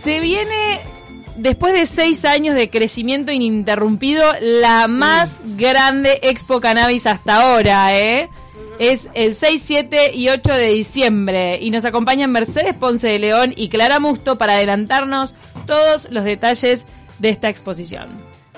Se viene, después de seis años de crecimiento ininterrumpido, la más grande Expo Cannabis hasta ahora, ¿eh? Es el 6, 7 y 8 de diciembre y nos acompañan Mercedes Ponce de León y Clara Musto para adelantarnos todos los detalles de esta exposición.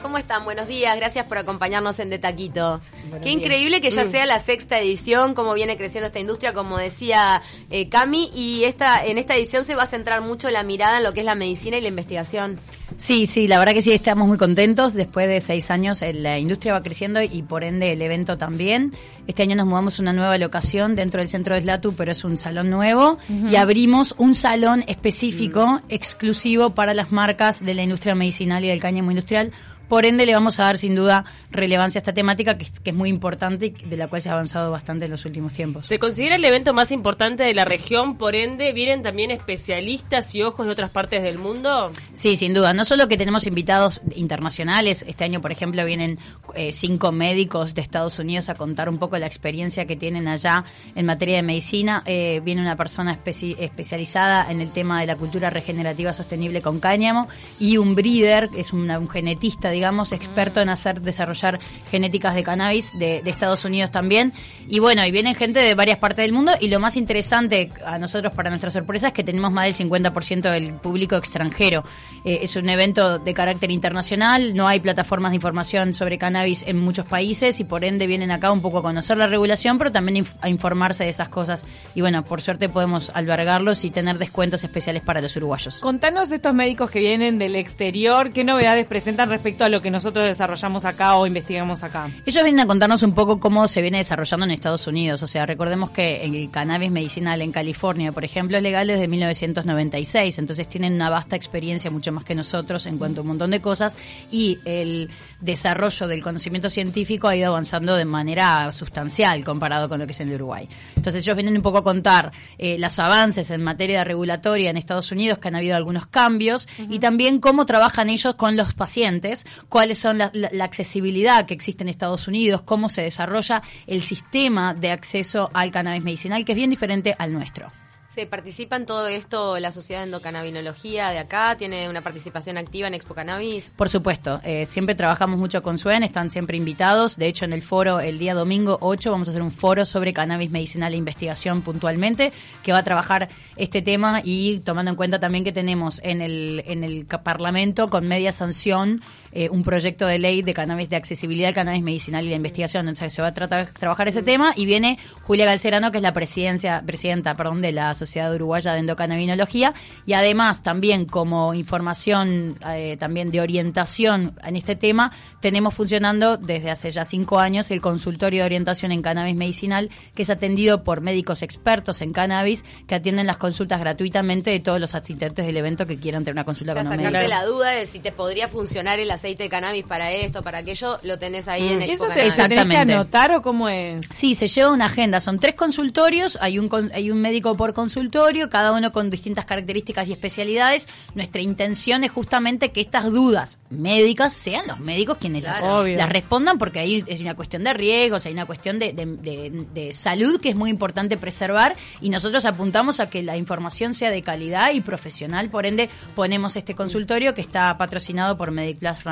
¿Cómo están? Buenos días, gracias por acompañarnos en De Taquito. Qué increíble que ya sea la sexta edición, cómo viene creciendo esta industria, como decía eh, Cami, y esta, en esta edición se va a centrar mucho la mirada en lo que es la medicina y la investigación. Sí, sí, la verdad que sí, estamos muy contentos. Después de seis años eh, la industria va creciendo y por ende el evento también. Este año nos mudamos a una nueva locación dentro del centro de Slatu, pero es un salón nuevo y abrimos un salón específico, mm. exclusivo para las marcas de la industria medicinal y del cáñamo industrial por ende, le vamos a dar sin duda relevancia a esta temática que es, muy importante y de la cual se ha avanzado bastante en los últimos tiempos. Se considera el evento más importante de la región, por ende, ¿vienen también especialistas y ojos de otras partes del mundo? Sí, sin duda. No solo que tenemos invitados internacionales, este año, por ejemplo, vienen eh, cinco médicos de Estados Unidos a contar un poco la experiencia que tienen allá en materia de medicina. Eh, viene una persona especializada en el tema de la cultura regenerativa sostenible con cáñamo y un breeder, que es un genetista, digamos, experto en hacer desarrollar genéticas de cannabis de, Estados Unidos también. Y bueno, y vienen gente de varias partes del mundo y lo más interesante a nosotros para nuestra sorpresa es que tenemos más del 50% del público extranjero. Eh, es un evento de carácter internacional, no hay plataformas de información sobre cannabis en muchos países y por ende vienen acá un poco a conocer la regulación, pero también a informarse de esas cosas. Y bueno, por suerte podemos albergarlos y tener descuentos especiales para los uruguayos. Contanos de estos médicos que vienen del exterior, ¿qué novedades presentan respecto a lo que nosotros desarrollamos acá o investigamos acá. Ellos vienen a contarnos un poco cómo se viene desarrollando en Estados Unidos. O sea, recordemos que el cannabis medicinal en California, por ejemplo, es legal desde 1996. Entonces tienen una vasta experiencia, mucho más que nosotros, en cuanto a un montón de cosas. Y el desarrollo del conocimiento científico ha ido avanzando de manera sustancial comparado con lo que es en el Uruguay. Entonces ellos vienen un poco a contar eh, los avances en materia regulatoria en Estados Unidos, que han habido algunos cambios, y también cómo trabajan ellos con los pacientes, cuáles son la, accesibilidad que existe en Estados Unidos, cómo se desarrolla el sistema de acceso al cannabis medicinal, que es bien diferente al nuestro. ¿Se participa en todo esto la Sociedad de Endocannabinología de acá? ¿Tiene una participación activa en Expo Cannabis? Por supuesto, eh, siempre trabajamos mucho con SUEN, están siempre invitados. De hecho, en el foro, el día domingo 8, vamos a hacer un foro sobre cannabis medicinal e investigación puntualmente, que va a trabajar este tema y tomando en cuenta también que tenemos en el, en el Parlamento con media sanción eh, un proyecto de ley de cannabis, de accesibilidad al cannabis medicinal y la investigación. Entonces se va a tratar trabajar ese tema y viene Julia Galcerano, que es la presidencia, presidenta perdón, de la Sociedad Uruguaya de Endocannabinología, y además también como información eh, también de orientación en este tema, tenemos funcionando desde hace ya cinco años el consultorio de orientación en cannabis medicinal, que es atendido por médicos expertos en cannabis que atienden las consultas gratuitamente de todos los asistentes del evento que quieran tener una consulta o con un sacarte la duda de si te podría funcionar el aceite de cannabis para esto, para aquello, lo tenés ahí en mm. Expo ¿Eso te, Exactamente. que anotar o cómo es? Sí, se lleva una agenda. Son tres consultorios, hay un, hay un médico por consultorio, cada uno con distintas características y especialidades. Nuestra intención es justamente que estas dudas médicas sean los médicos quienes las, respondan, porque ahí es una cuestión de riesgos, hay una cuestión de, de salud que es muy importante preservar y nosotros apuntamos a que la información sea de calidad y profesional, por ende ponemos este consultorio que está patrocinado por Mediclass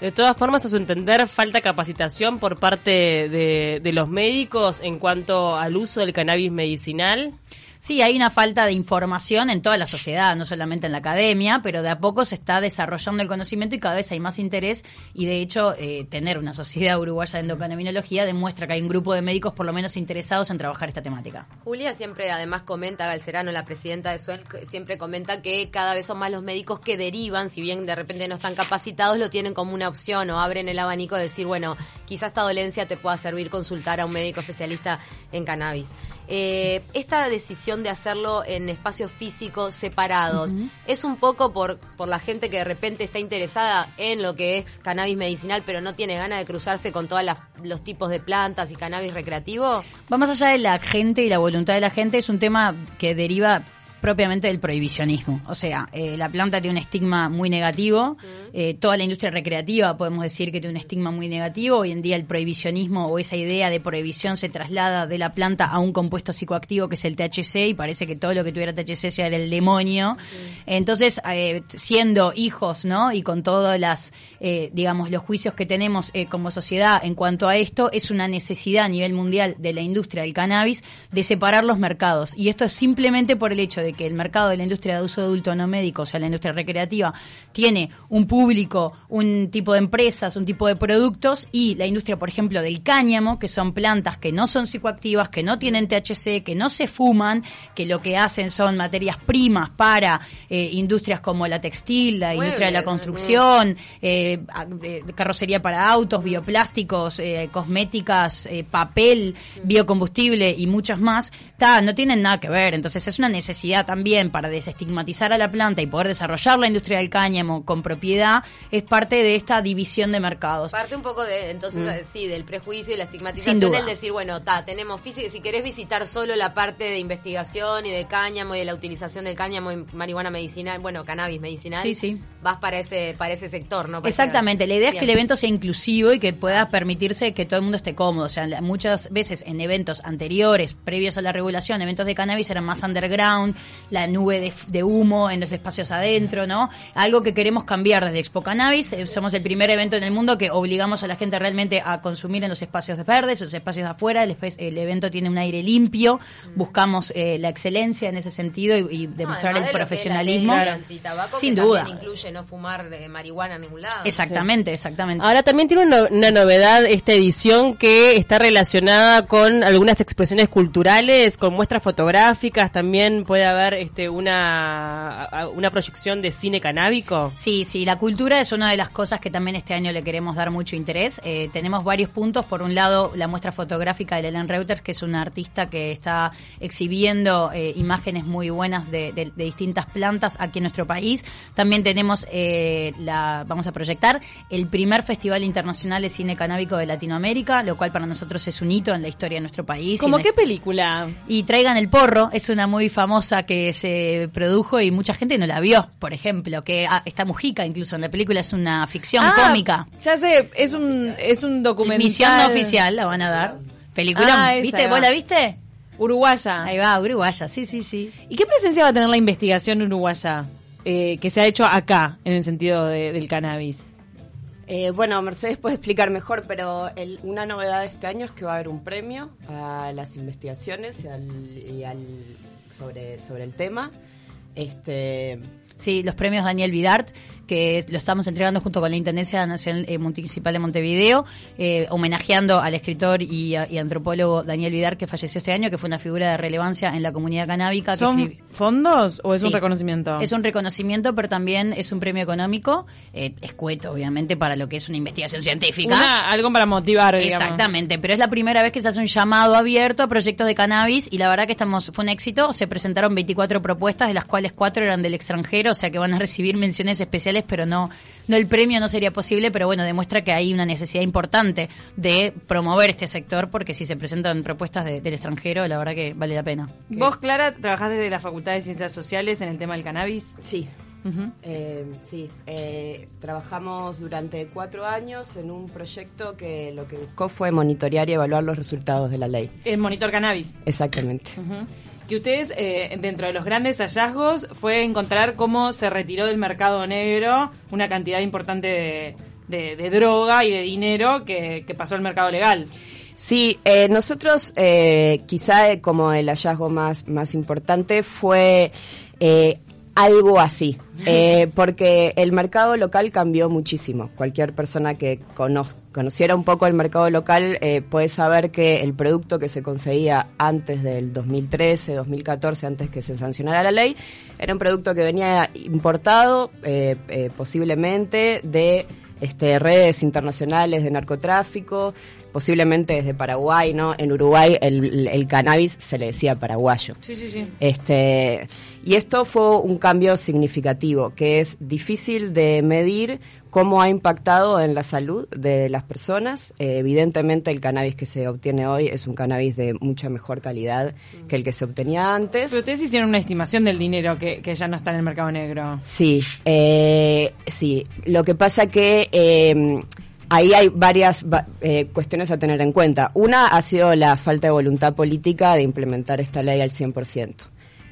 de todas formas, a su entender, falta capacitación por parte de, de los médicos en cuanto al uso del cannabis medicinal. Sí, hay una falta de información en toda la sociedad, no solamente en la academia, pero de a poco se está desarrollando el conocimiento y cada vez hay más interés y de hecho eh, tener una sociedad uruguaya de endocannabinoología demuestra que hay un grupo de médicos por lo menos interesados en trabajar esta temática. Julia siempre además comenta, Galcerano, la presidenta de Suel, siempre comenta que cada vez son más los médicos que derivan, si bien de repente no están capacitados, lo tienen como una opción o abren el abanico de decir, bueno, quizás esta dolencia te pueda servir consultar a un médico especialista en cannabis. Eh, esta decisión de hacerlo en espacios físicos separados es un poco por, por la gente que de repente está interesada en lo que es cannabis medicinal, pero no tiene ganas de cruzarse con todos los tipos de plantas y cannabis recreativo. Vamos allá de la gente y la voluntad de la gente, es un tema que deriva propiamente del prohibicionismo. O sea, eh, la planta tiene un estigma muy negativo, eh, toda la industria recreativa, podemos decir que tiene un estigma muy negativo. Hoy en día el prohibicionismo o esa idea de prohibición se traslada de la planta a un compuesto psicoactivo que es el THC y parece que todo lo que tuviera THC ya era el demonio. Entonces, eh, siendo hijos, ¿no? Y con todas las, eh, digamos, los juicios que tenemos eh, como sociedad en cuanto a esto, es una necesidad a nivel mundial de la industria del cannabis de separar los mercados. Y esto es simplemente por el hecho de que el mercado de la industria de uso adulto no médico, o sea, la industria recreativa, tiene un público, un tipo de empresas, un tipo de productos y la industria, por ejemplo, del cáñamo, que son plantas que no son psicoactivas, que no tienen THC, que no se fuman, que lo que hacen son materias primas para eh, industrias como la textil, la industria de la construcción, eh, eh, carrocería para autos, bioplásticos, eh, cosméticas, papel, biocombustible y muchas más, ta, no tienen nada que ver. Entonces es una necesidad también para desestigmatizar a la planta y poder desarrollar la industria del cáñamo con propiedad, es parte de esta división de mercados. Parte un poco de, entonces, Mm. sí, del prejuicio y la estigmatización, el decir, bueno, ta, tenemos física, si querés visitar solo la parte de investigación y de cáñamo y de la utilización del cáñamo en marihuana medicinal, bueno, cannabis medicinal, Sí, sí. vas para ese, para ese sector, ¿no? Para Exactamente, la idea es que el evento sea inclusivo y que pueda permitirse que todo el mundo esté cómodo. O sea, muchas veces en eventos anteriores, previos a la regulación, eventos de cannabis eran más underground, la nube de, de humo en los espacios adentro, ¿no? Algo que queremos cambiar desde Expo Cannabis. Eh, Somos el primer evento en el mundo que obligamos a la gente realmente a consumir en los espacios verdes, en los espacios de afuera. El, el evento tiene un aire limpio, buscamos eh, la excelencia en ese sentido y, demostrar el de lo que es la profesionalismo. Sin que duda. incluye no fumar eh, marihuana en ningún lado. Exactamente, exactamente. Ahora también tiene una, una novedad esta edición que está relacionada con algunas expresiones culturales, con muestras fotográficas, también puede haber este una, una proyección de cine canábico. Sí, sí, la cultura es una de las cosas que también este año le queremos dar mucho interés. Eh, tenemos varios puntos. Por un lado, la muestra fotográfica de Helen Reuters, que es una artista que está exhibiendo eh, imágenes muy buenas de, de- de distintas plantas aquí en nuestro país. También tenemos, eh, la, vamos a proyectar, el primer Festival Internacional de Cine Canábico de Latinoamérica, lo cual para nosotros es un hito en la historia de nuestro país. ¿Cómo qué película? y Traigan el Porro es una muy famosa que se produjo y mucha gente no la vio, por ejemplo, que ah, está Mujica incluso en la película, es una ficción Ah, cómica. Ya sé, es un, es un documental. Misión no oficial la van a dar. Película, Ah, ¿viste? ¿Vos la viste? Uruguaya. Ahí va, uruguaya, sí, sí, sí. ¿Y qué presencia va a tener la investigación uruguaya eh, que se ha hecho acá, en el sentido de- del cannabis? Eh, bueno, Mercedes puede explicar mejor, pero el- una novedad de este año es que va a haber un premio a las investigaciones y al, y al- sobre, sobre el tema. Este, Sí, los premios Daniel Vidart, que lo estamos entregando junto con la Intendencia Nacional eh, Municipal de Montevideo, eh, homenajeando al escritor y, antropólogo Daniel Vidart, que falleció este año, que fue una figura de relevancia en la comunidad canábica. ¿Son fondos o es Sí. un reconocimiento? Es un reconocimiento, pero también es un premio económico, eh, escueto, obviamente, para lo que es una investigación científica. Una- algo para motivar, digamos. Exactamente, pero es la primera vez que se hace un llamado abierto a proyectos de cannabis y la verdad que estamos fue un éxito. Se presentaron 24 propuestas, de las cuales cuatro eran del extranjero, o sea que van a recibir menciones especiales, pero no no el premio no sería posible, pero bueno, demuestra que hay una necesidad importante de promover este sector porque si se presentan propuestas de- del extranjero, la verdad que vale la pena. Vos, Clara, trabajás desde la Facultad de Ciencias Sociales en el tema del cannabis. sí, eh, sí. eh, trabajamos durante cuatro años en un proyecto que lo que buscó fue monitorear y evaluar los resultados de la ley. El monitor cannabis. Exactamente. Que ustedes, eh, dentro de los grandes hallazgos, fue encontrar cómo se retiró del mercado negro una cantidad importante de, droga y de dinero que, pasó al mercado legal. Sí, eh, nosotros eh, quizá como el hallazgo más, más importante fue algo así, eh, porque el mercado local cambió muchísimo. Cualquier persona que cono- conociera un poco el mercado local eh, puede saber que el producto que se conseguía antes del 2013, 2014, antes que se sancionara la ley, era un producto que venía importado eh, eh, posiblemente de este, redes internacionales de narcotráfico, posiblemente desde Paraguay, ¿no? En Uruguay el, el cannabis se le decía paraguayo. Sí, sí, sí. Este, y esto fue un cambio significativo, que es difícil de medir cómo ha impactado en la salud de las personas. Eh, evidentemente el cannabis que se obtiene hoy es un cannabis de mucha mejor calidad que el que se obtenía antes. Pero ustedes hicieron una estimación del dinero que, que ya no está en el mercado negro. Sí, eh, sí. Lo que pasa que eh, ahí hay varias va- eh, cuestiones a tener en cuenta. Una ha sido la falta de voluntad política de implementar esta ley al 100%.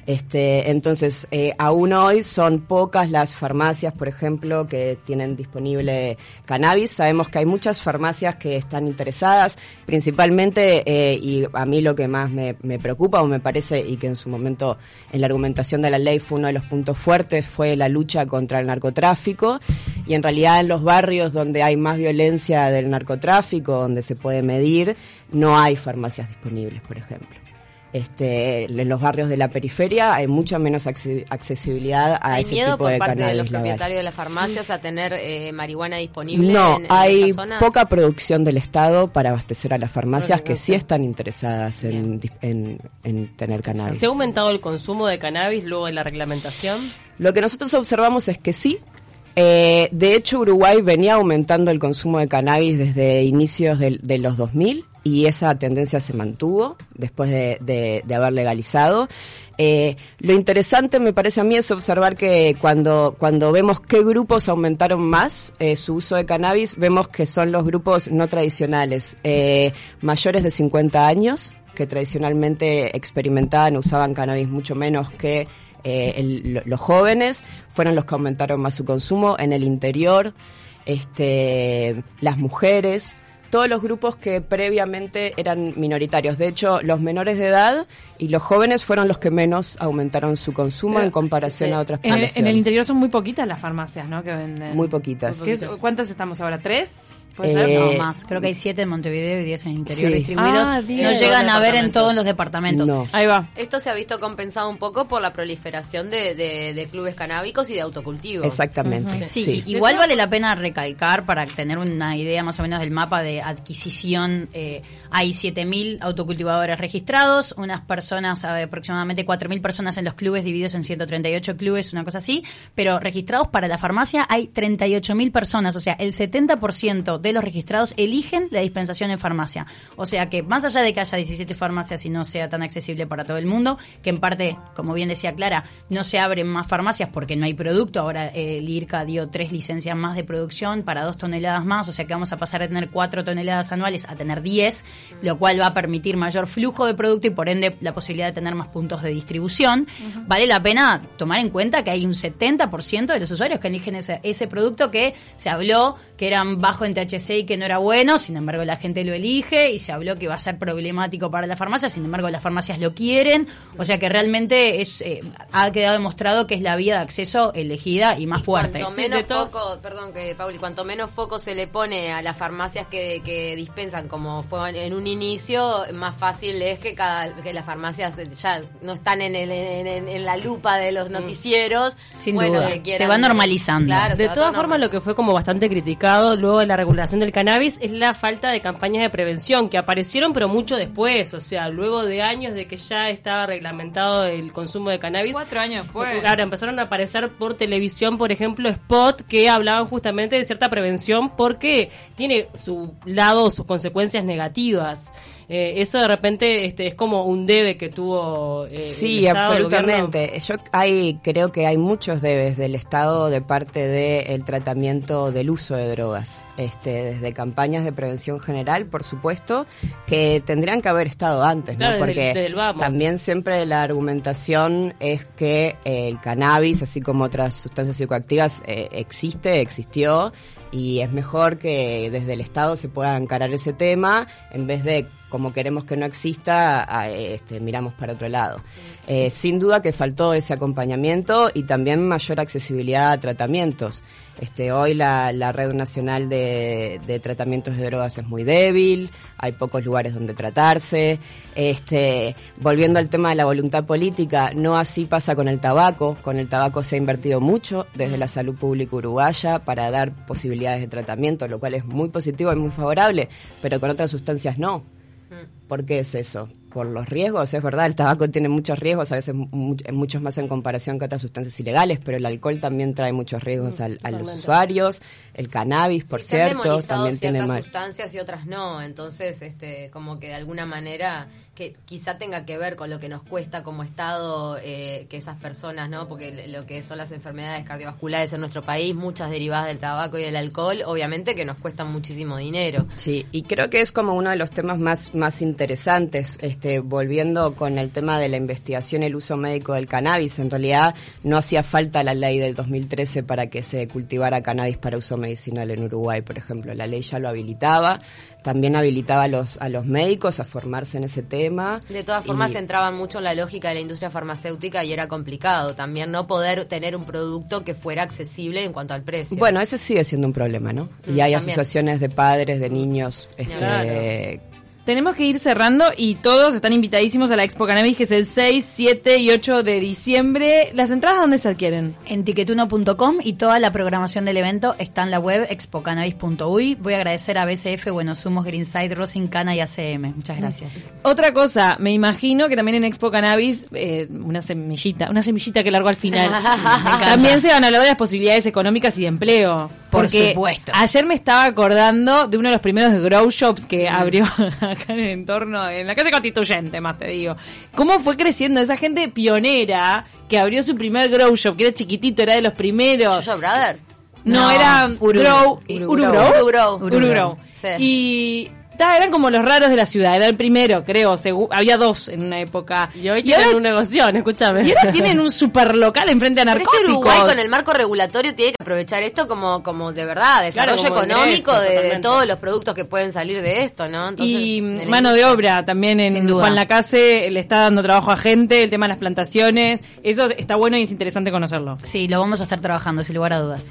Este, entonces, eh, aún hoy son pocas las farmacias, por ejemplo, que tienen disponible cannabis. Sabemos que hay muchas farmacias que están interesadas, principalmente, eh, y a mí lo que más me, me preocupa o me parece, y que en su momento en la argumentación de la ley fue uno de los puntos fuertes, fue la lucha contra el narcotráfico. Y en realidad en los barrios donde hay más violencia del narcotráfico, donde se puede medir, no hay farmacias disponibles, por ejemplo. Este, en los barrios de la periferia hay mucha menos acce- accesibilidad a ¿Hay ese miedo tipo por de parte de los legal. propietarios de las farmacias a tener eh, marihuana disponible No, en, en hay esas zonas? poca producción del Estado para abastecer a las farmacias que sí están interesadas en, en- en tener cannabis. ¿Se ha aumentado el consumo de cannabis luego de la reglamentación? Lo que nosotros observamos es que sí. Eh, de hecho, Uruguay venía aumentando el consumo de cannabis desde inicios del- de, los 2000 y esa tendencia se mantuvo después de, haber legalizado. Eh, lo interesante me parece a mí es observar que cuando, cuando vemos qué grupos aumentaron más eh, su uso de cannabis, vemos que son los grupos no tradicionales, eh, mayores de 50 años, que tradicionalmente experimentaban, usaban cannabis mucho menos que los jóvenes fueron los que aumentaron más su consumo en el interior, este, las mujeres, todos los grupos que previamente eran minoritarios. De hecho, los menores de edad y los jóvenes fueron los que menos aumentaron su consumo en comparación a otras En el, en el interior son muy poquitas las farmacias, ¿no? Que venden. Muy poquitas. ¿Qué es- ¿Cuántas estamos ahora? ¿Tres? ¿Puede Eh, ser? No, más. Creo que hay siete en Montevideo y diez en el interior Sí. distribuidos. Ah, no llegan a ver en todos los departamentos. No. Ahí va. Esto se ha visto compensado un poco por la proliferación de, de- de clubes canábicos y de autocultivo. Exactamente. Sí, igual vale la pena recalcar para tener una idea más o menos del mapa de adquisición. eh, hay 7.000 autocultivadores registrados, unas personas, eh, aproximadamente 4.000 personas en los clubes divididos en 138 clubes, una cosa así, pero registrados para la farmacia hay 38.000 personas, o sea, el 70% de los registrados eligen la dispensación en farmacia. O sea que más allá de que haya 17 farmacias y no sea tan accesible para todo el mundo, que en parte, como bien decía Clara, no se abren más farmacias porque no hay producto. Ahora eh, el IRCA dio tres licencias más de producción para dos toneladas más, o sea que vamos a pasar a tener cuatro toneladas anuales a tener 10, lo cual va a permitir mayor flujo de producto y por ende la posibilidad de tener más puntos de distribución. Vale la pena tomar en cuenta que hay un 70% de los usuarios que eligen ese, ese producto que se habló que eran bajo en THC y que no era bueno, sin embargo la gente lo elige y se habló que va a ser problemático para la farmacia, sin embargo las farmacias lo quieren, o sea que realmente es eh, ha quedado demostrado que es la vía de acceso elegida y más fuerte. Cuanto menos foco, perdón que Pauli, cuanto menos foco se le pone a las farmacias que, que dispensan, como fue en, un inicio, más fácil es que cada que las farmacias ya no están en, el- en, en- en la lupa de los noticieros. Sin bueno, duda. que quieran- Se va normalizando. Claro, De todas formas, lo que fue como bastante criticado luego de la regulación del cannabis es la falta de campañas de prevención que aparecieron pero mucho después, o sea, luego de años de que ya estaba reglamentado el consumo de cannabis. Cuatro años después. Claro, empezaron a aparecer por televisión, por ejemplo, spot que hablaban justamente de cierta prevención porque tiene su lado, sus consecuencias negativas. Eh, eso de repente este, es como un debe que tuvo eh, Sí, el Estado, el absolutamente. Yo hay, creo que hay muchos debes del Estado de parte del tratamiento del uso de drogas. Este, desde campañas de prevención general, por supuesto, que tendrían que haber estado antes, ¿no? Claro, Porque desde el vamos. también siempre la argumentación es que eh, el cannabis, así como otras sustancias psicoactivas, eh, existe, existió, y es mejor que desde el Estado se pueda encarar ese tema en vez de como queremos que no exista, este, miramos para otro lado. Eh, sin duda que faltó ese acompañamiento y también mayor accesibilidad a tratamientos. Este, hoy la, red nacional de, tratamientos de drogas es muy débil, hay pocos lugares donde tratarse. Este, volviendo al tema de la voluntad política, no así pasa con el tabaco. Con el tabaco se ha invertido mucho desde la salud pública uruguaya para dar posibilidades de tratamiento, lo cual es muy positivo y muy favorable, pero con otras sustancias no. ¿Por qué es eso? Por los riesgos, es verdad, el tabaco tiene muchos riesgos, a veces mu- muchos más en comparación que otras sustancias ilegales, pero el alcohol también trae muchos riesgos al- a los usuarios, el cannabis, por Sí, cierto, también tiene mal. sustancias y otras no, entonces este como que de alguna manera que quizá tenga que ver con lo que nos cuesta como Estado eh, que esas personas, ¿no? Porque lo que son las enfermedades cardiovasculares en nuestro país, muchas derivadas del tabaco y del alcohol, obviamente que nos cuestan muchísimo dinero. Sí, y creo que es como uno de los temas más, más interesantes, este, volviendo con el tema de la investigación el uso médico del cannabis. En realidad no hacía falta la ley del 2013 para que se cultivara cannabis para uso medicinal en Uruguay, por ejemplo. La ley ya lo habilitaba, también habilitaba a los, a los médicos a formarse en ese tema. De todas formas, Y- entraban mucho en la lógica de la industria farmacéutica y era complicado también no poder tener un producto que fuera accesible en cuanto al precio. Bueno, ese sigue siendo un problema, ¿no? Y Mm, hay también. asociaciones de padres, de niños, este, Claro. Tenemos que ir cerrando y todos están invitadísimos a la Expo Cannabis que es el 6, 7 y 8 de diciembre. ¿Las entradas dónde se adquieren? En tiquetuno.com y toda la programación del evento está en la web expocannabis.uy. Voy a agradecer a BCF, Buenos Humos, Greenside, Rosin Cana y ACM. Muchas gracias. Otra cosa, me imagino que también en Expo Cannabis, eh, una semillita, una semillita que largo al final. también se van a hablar de las posibilidades económicas y de empleo. Por supuesto. ayer me estaba acordando de uno de los primeros grow shops que abrió acá en el entorno, en la calle Constituyente, más te digo. ¿Cómo fue creciendo esa gente pionera que abrió su primer grow shop, que era chiquitito, era de los primeros? Jojo Brothers. No, No, era Uru- Grow, Uru- Uru Grow. Grow. Uru Grow. Uru Uru Grow. Grow. Sí. Y ta, eran como los raros de la ciudad. Era el primero, creo. había dos en una época. Y hoy tienen ahora, un negocio, escúchame. y ahora tienen un super local enfrente a Pero narcóticos. Uruguay con el marco regulatorio tiene que aprovechar esto como, como de verdad, desarrollo Claro, económico ingreso, de, todos los productos que pueden salir de esto, ¿no? Entonces, y en mano de obra también en. Juan Lacase le está dando trabajo a gente, el tema de las plantaciones. Eso está bueno y es interesante conocerlo. Sí, lo vamos a estar trabajando, sin lugar a dudas.